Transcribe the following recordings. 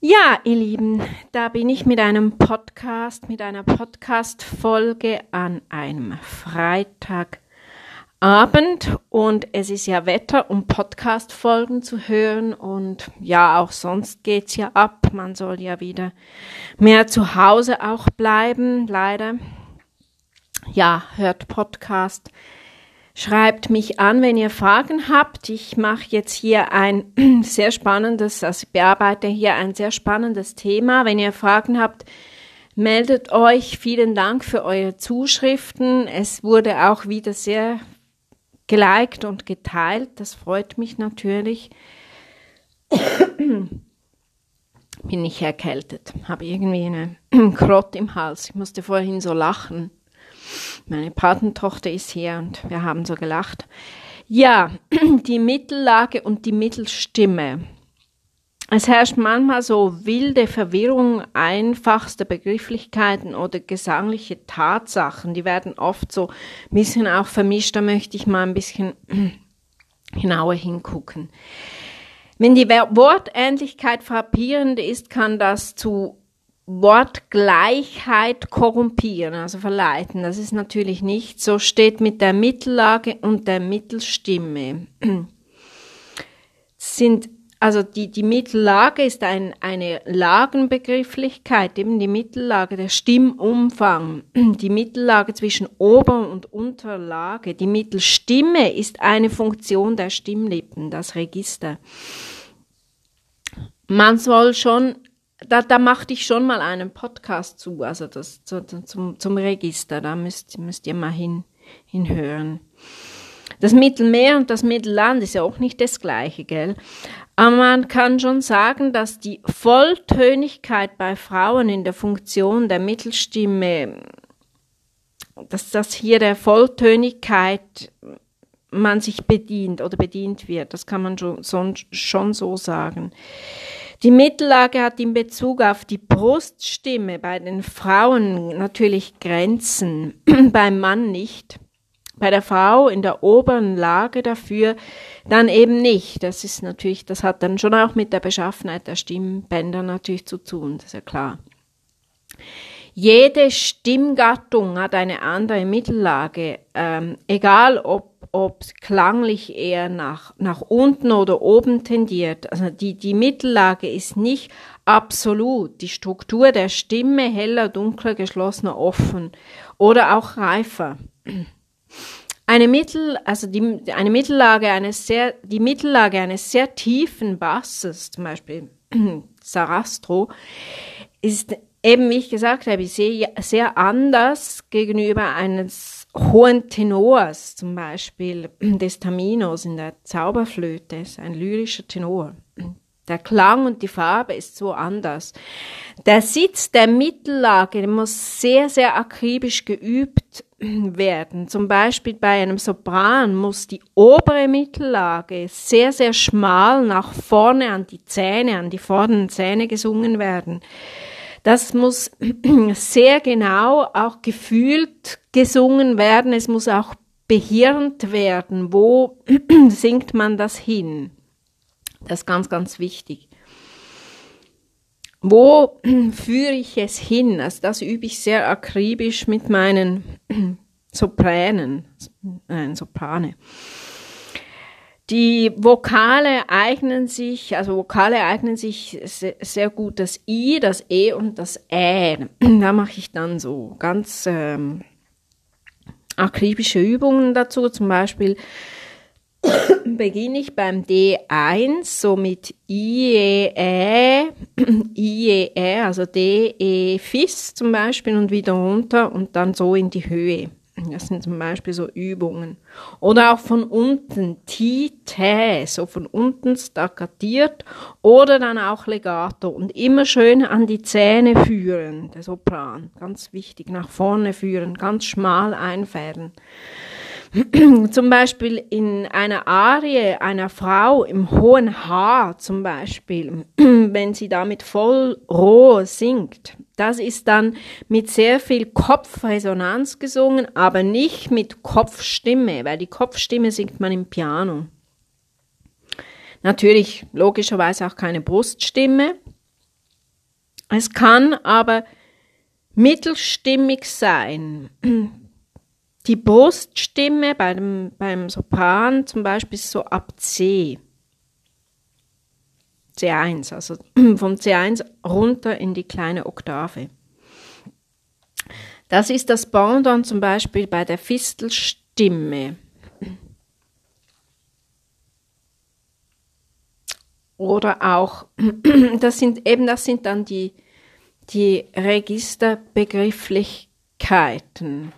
Ja, ihr Lieben, da bin ich mit einem Podcast, mit einer Podcast-Folge an einem Freitagabend und es ist ja Wetter, um Podcast-Folgen zu hören und ja, auch sonst geht's ja ab. Man soll ja wieder mehr zu Hause auch bleiben, leider. Ja, hört Podcast Schreibt mich an, wenn ihr Fragen habt. Ich mache jetzt hier ein sehr spannendes, also ich bearbeite hier ein sehr spannendes Thema. Wenn ihr Fragen habt, meldet euch. Vielen Dank für eure Zuschriften. Es wurde auch wieder sehr geliked und geteilt. Das freut mich natürlich. Bin ich erkältet, habe irgendwie eine Krott im Hals. Ich musste vorhin so lachen. Meine Patentochter ist hier und wir haben so gelacht. Ja, die Mittellage und die Mittelstimme. Es herrscht manchmal so wilde Verwirrung einfachster Begrifflichkeiten oder gesangliche Tatsachen. Die werden oft so ein bisschen auch vermischt. Da möchte ich mal ein bisschen genauer hingucken. Wenn die Wortähnlichkeit frappierend ist, kann das zu Wortgleichheit korrumpieren, also verleiten. Das ist natürlich nicht so, steht mit der Mittellage und der Mittelstimme. sind, also die, die Mittellage ist ein, eine Lagenbegrifflichkeit, eben die Mittellage, der Stimmumfang, die Mittellage zwischen Ober- und Unterlage. Die Mittelstimme ist eine Funktion der Stimmlippen, das Register. Man soll schon da, da machte ich schon mal einen Podcast zu, also das, zu, zum, zum Register, da müsst, müsst ihr mal hin, hinhören. Das Mittelmeer und das Mittelland ist ja auch nicht das gleiche, gell? Aber man kann schon sagen, dass die Volltönigkeit bei Frauen in der Funktion der Mittelstimme, dass das hier der Volltönigkeit man sich bedient oder bedient wird, das kann man schon, schon so sagen. Die Mittellage hat in Bezug auf die Bruststimme bei den Frauen natürlich Grenzen, beim Mann nicht. Bei der Frau in der oberen Lage dafür dann eben nicht. Das ist natürlich, das hat dann schon auch mit der Beschaffenheit der Stimmbänder natürlich zu tun, das ist ja klar. Jede Stimmgattung hat eine andere Mittellage, ähm, egal ob ob klanglich eher nach, nach unten oder oben tendiert. Also die, die Mittellage ist nicht absolut. Die Struktur der Stimme heller, dunkler, geschlossener, offen oder auch reifer. Eine Mittel, also die, eine Mittellage eines sehr, die Mittellage eines sehr tiefen Basses, zum Beispiel Sarastro, ist eben, wie ich gesagt habe, sehr, sehr anders gegenüber eines hohen Tenors, zum Beispiel des Taminos in der Zauberflöte, ist ein lyrischer Tenor. Der Klang und die Farbe ist so anders. Der Sitz der Mittellage muss sehr, sehr akribisch geübt werden. Zum Beispiel bei einem Sopran muss die obere Mittellage sehr, sehr schmal nach vorne an die Zähne, an die vorderen Zähne gesungen werden. Das muss sehr genau auch gefühlt gesungen werden. Es muss auch behirnt werden. Wo singt man das hin? Das ist ganz, ganz wichtig. Wo führe ich es hin? Also das übe ich sehr akribisch mit meinen Sopranen, nein, Soprane. Die Vokale eignen sich, also Vokale eignen sich sehr, gut das I, das E und das Ä. Da mache ich dann so ganz ähm, akribische Übungen dazu. Zum Beispiel beginne ich beim D1 so mit I, E, Ä, I, E, Ä, also D, E, Fis zum Beispiel und wieder runter und dann so in die Höhe. Das sind zum Beispiel so Übungen. Oder auch von unten, Tite, so von unten staccatiert oder dann auch Legato und immer schön an die Zähne führen, der Sopran, ganz wichtig, nach vorne führen, ganz schmal einfädeln. zum Beispiel in einer Arie einer Frau im hohen Haar zum Beispiel, wenn sie damit voll roh singt. Das ist dann mit sehr viel Kopfresonanz gesungen, aber nicht mit Kopfstimme, weil die Kopfstimme singt man im Piano. Natürlich logischerweise auch keine Bruststimme. Es kann aber mittelstimmig sein. Die Bruststimme bei beim Sopran zum Beispiel so ab C. C1, also vom C1 runter in die kleine Oktave. Das ist das Pendant zum Beispiel bei der Fistelstimme. Oder auch, das sind eben, das sind dann die, die Registerbegrifflichkeiten.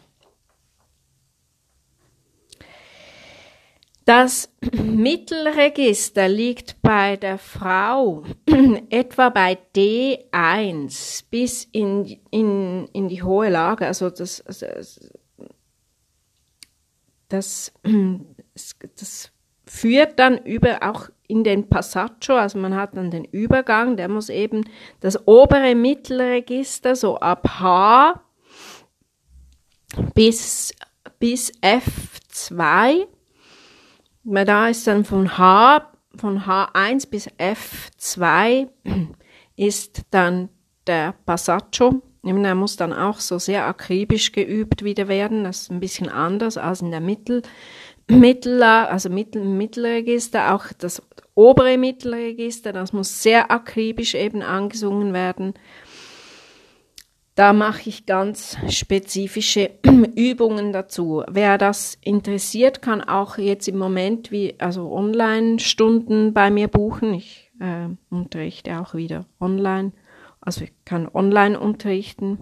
Das Mittelregister liegt bei der Frau etwa bei D1 bis in, in, in die hohe Lage. Also das, das, das, das führt dann über auch in den Passaggio, also man hat dann den Übergang, der muss eben das obere Mittelregister so ab H bis, bis F2 weil da ist dann von H, von H1 bis F2 ist dann der Passaggio. Der muss dann auch so sehr akribisch geübt wieder werden. Das ist ein bisschen anders als in der Mittel, Mittel, also Mittel, Mittelregister. Auch das obere Mittelregister, das muss sehr akribisch eben angesungen werden. Da mache ich ganz spezifische Übungen dazu. Wer das interessiert, kann auch jetzt im Moment wie also Online-Stunden bei mir buchen. Ich äh, unterrichte auch wieder online. Also ich kann online unterrichten,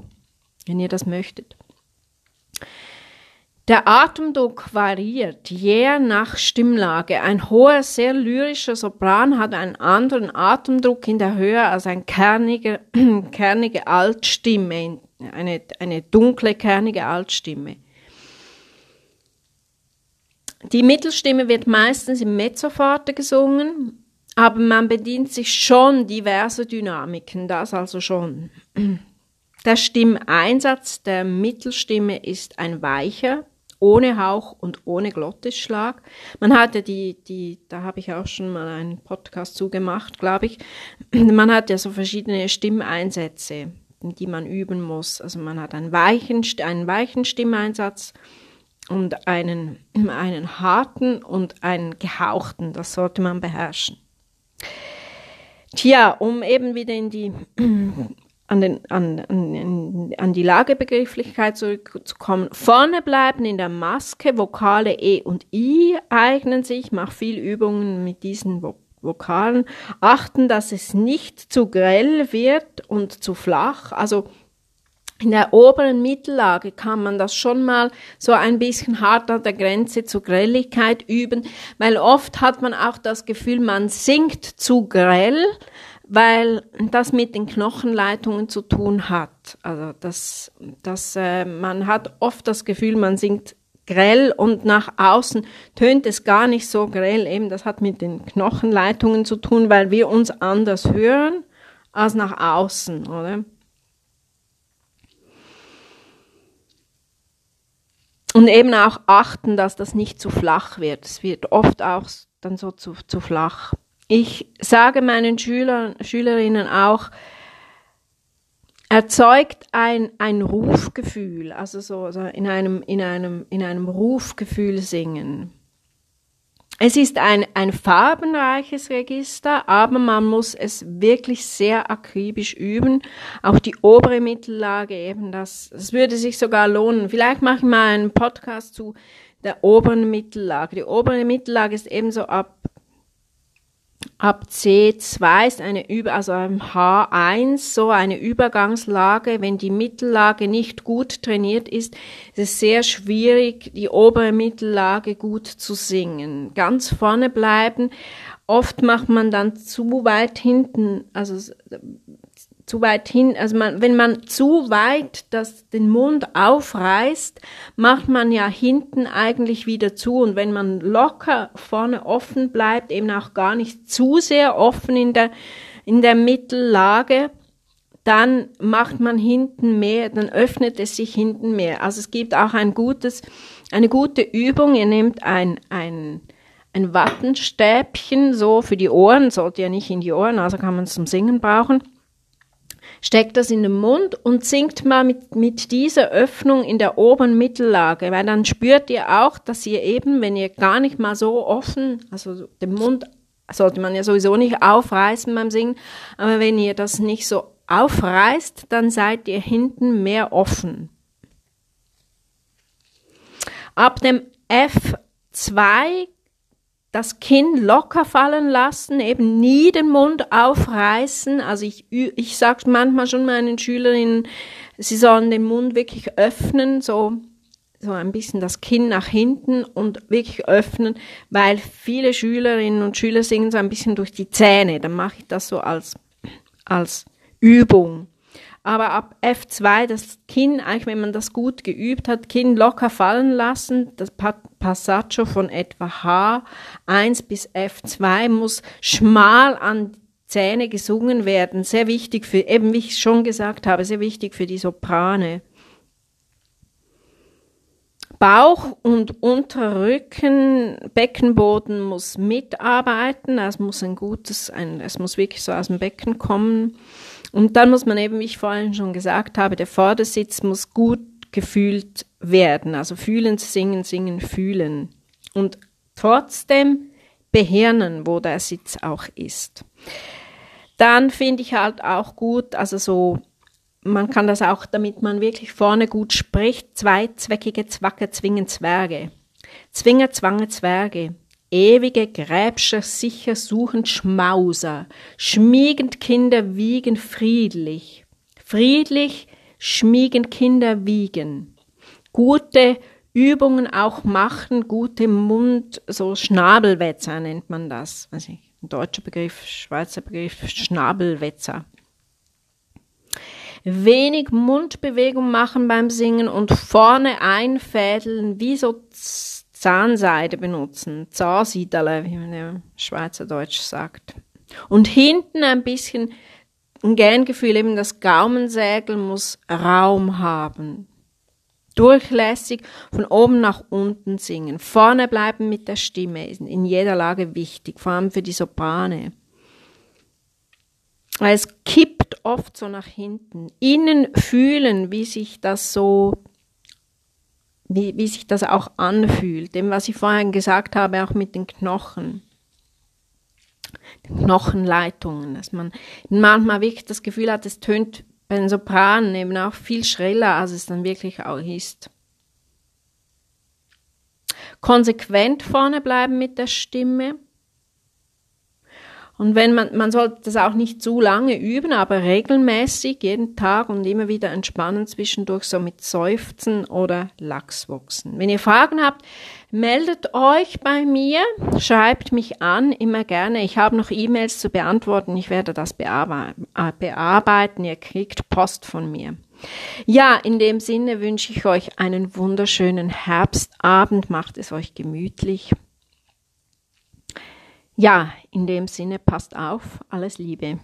wenn ihr das möchtet. Der Atemdruck variiert je nach Stimmlage. Ein hoher, sehr lyrischer Sopran hat einen anderen Atemdruck in der Höhe als eine kernige, kernige Altstimme, eine, eine dunkle, kernige Altstimme. Die Mittelstimme wird meistens im Mezzoforte gesungen, aber man bedient sich schon diverser Dynamiken, das also schon. Der Stimmeinsatz der Mittelstimme ist ein weicher, ohne Hauch und ohne Glottisschlag. Man hat ja die, die, da habe ich auch schon mal einen Podcast zugemacht, glaube ich. Man hat ja so verschiedene Stimmeinsätze, die man üben muss. Also man hat einen weichen, einen weichen Stimmeinsatz und einen, einen harten und einen gehauchten. Das sollte man beherrschen. Tja, um eben wieder in die an, den, an, an, an die Lagebegrifflichkeit zurückzukommen. Vorne bleiben in der Maske Vokale E und I eignen sich. Mach viel Übungen mit diesen Vokalen. Achten, dass es nicht zu grell wird und zu flach. Also in der oberen Mittellage kann man das schon mal so ein bisschen hart an der Grenze zur Grelligkeit üben, weil oft hat man auch das Gefühl, man singt zu grell, weil das mit den Knochenleitungen zu tun hat. Also das, das, äh, man hat oft das Gefühl, man singt grell und nach außen tönt es gar nicht so grell. Eben, das hat mit den Knochenleitungen zu tun, weil wir uns anders hören als nach außen, oder? Und eben auch achten, dass das nicht zu flach wird. Es wird oft auch dann so zu, zu flach. Ich sage meinen Schülern, Schülerinnen auch, erzeugt ein, ein Rufgefühl, also so, so in einem, in einem, in einem Rufgefühl singen. Es ist ein, ein farbenreiches Register, aber man muss es wirklich sehr akribisch üben. Auch die obere Mittellage eben, das, das würde sich sogar lohnen. Vielleicht mache ich mal einen Podcast zu der oberen Mittellage. Die obere Mittellage ist ebenso ab Ab C2 ist eine Über, also im H1 so eine Übergangslage. Wenn die Mittellage nicht gut trainiert ist, ist es sehr schwierig, die obere Mittellage gut zu singen. Ganz vorne bleiben. Oft macht man dann zu weit hinten, also zu weit hin, also man, wenn man zu weit das, den Mund aufreißt, macht man ja hinten eigentlich wieder zu. Und wenn man locker vorne offen bleibt, eben auch gar nicht zu sehr offen in der, in der Mittellage, dann macht man hinten mehr, dann öffnet es sich hinten mehr. Also es gibt auch ein gutes, eine gute Übung. Ihr nehmt ein, ein, ein Wattenstäbchen so für die Ohren, sollte ja nicht in die Ohren, also kann man es zum Singen brauchen steckt das in den Mund und singt mal mit, mit dieser Öffnung in der oberen Mittellage, weil dann spürt ihr auch, dass ihr eben, wenn ihr gar nicht mal so offen, also den Mund sollte man ja sowieso nicht aufreißen beim Singen, aber wenn ihr das nicht so aufreißt, dann seid ihr hinten mehr offen. Ab dem F2 das Kinn locker fallen lassen, eben nie den Mund aufreißen. Also ich, ich sage manchmal schon meinen Schülerinnen, sie sollen den Mund wirklich öffnen, so, so ein bisschen das Kinn nach hinten und wirklich öffnen, weil viele Schülerinnen und Schüler singen so ein bisschen durch die Zähne. Dann mache ich das so als, als Übung aber ab F2 das Kinn, eigentlich wenn man das gut geübt hat, Kinn locker fallen lassen, das Passaggio von etwa H1 bis F2 muss schmal an Zähne gesungen werden, sehr wichtig für, eben wie ich schon gesagt habe, sehr wichtig für die Soprane. Bauch und Unterrücken, Beckenboden muss mitarbeiten, es muss ein gutes, ein, es muss wirklich so aus dem Becken kommen. Und dann muss man eben, wie ich vorhin schon gesagt habe, der Vordersitz muss gut gefühlt werden. Also fühlen, singen, singen, fühlen. Und trotzdem behirnen, wo der Sitz auch ist. Dann finde ich halt auch gut, also so, man kann das auch, damit man wirklich vorne gut spricht, zweizweckige Zwacke zwingen Zwerge. Zwinger, Zwange, Zwerge ewige Gräbscher sicher suchend Schmauser, schmiegend Kinder wiegen friedlich, friedlich schmiegend Kinder wiegen, gute Übungen auch machen, gute Mund, so Schnabelwetzer nennt man das, weiß ich, deutscher Begriff, Schweizer Begriff, Schnabelwetzer. Wenig Mundbewegung machen beim Singen und vorne einfädeln, wie so Zahnseide benutzen, Zahnseidele, wie man ja Schweizerdeutsch sagt. Und hinten ein bisschen ein Gerngefühl, eben das Gaumensägel muss Raum haben. Durchlässig von oben nach unten singen. Vorne bleiben mit der Stimme, ist in jeder Lage wichtig, vor allem für die Soprane. Es kippt oft so nach hinten. Innen fühlen, wie sich das so wie, wie sich das auch anfühlt. Dem, was ich vorhin gesagt habe, auch mit den Knochen. Den Knochenleitungen, dass man manchmal wirklich das Gefühl hat, es tönt bei den Sopranen eben auch viel schriller, als es dann wirklich auch ist. Konsequent vorne bleiben mit der Stimme und wenn man, man sollte das auch nicht zu lange üben, aber regelmäßig, jeden Tag und immer wieder entspannen zwischendurch, so mit Seufzen oder Lachswachsen. Wenn ihr Fragen habt, meldet euch bei mir, schreibt mich an, immer gerne. Ich habe noch E-Mails zu beantworten, ich werde das äh, bearbeiten. Ihr kriegt Post von mir. Ja, in dem Sinne wünsche ich euch einen wunderschönen Herbstabend, macht es euch gemütlich. Ja, in dem Sinne passt auf, alles Liebe.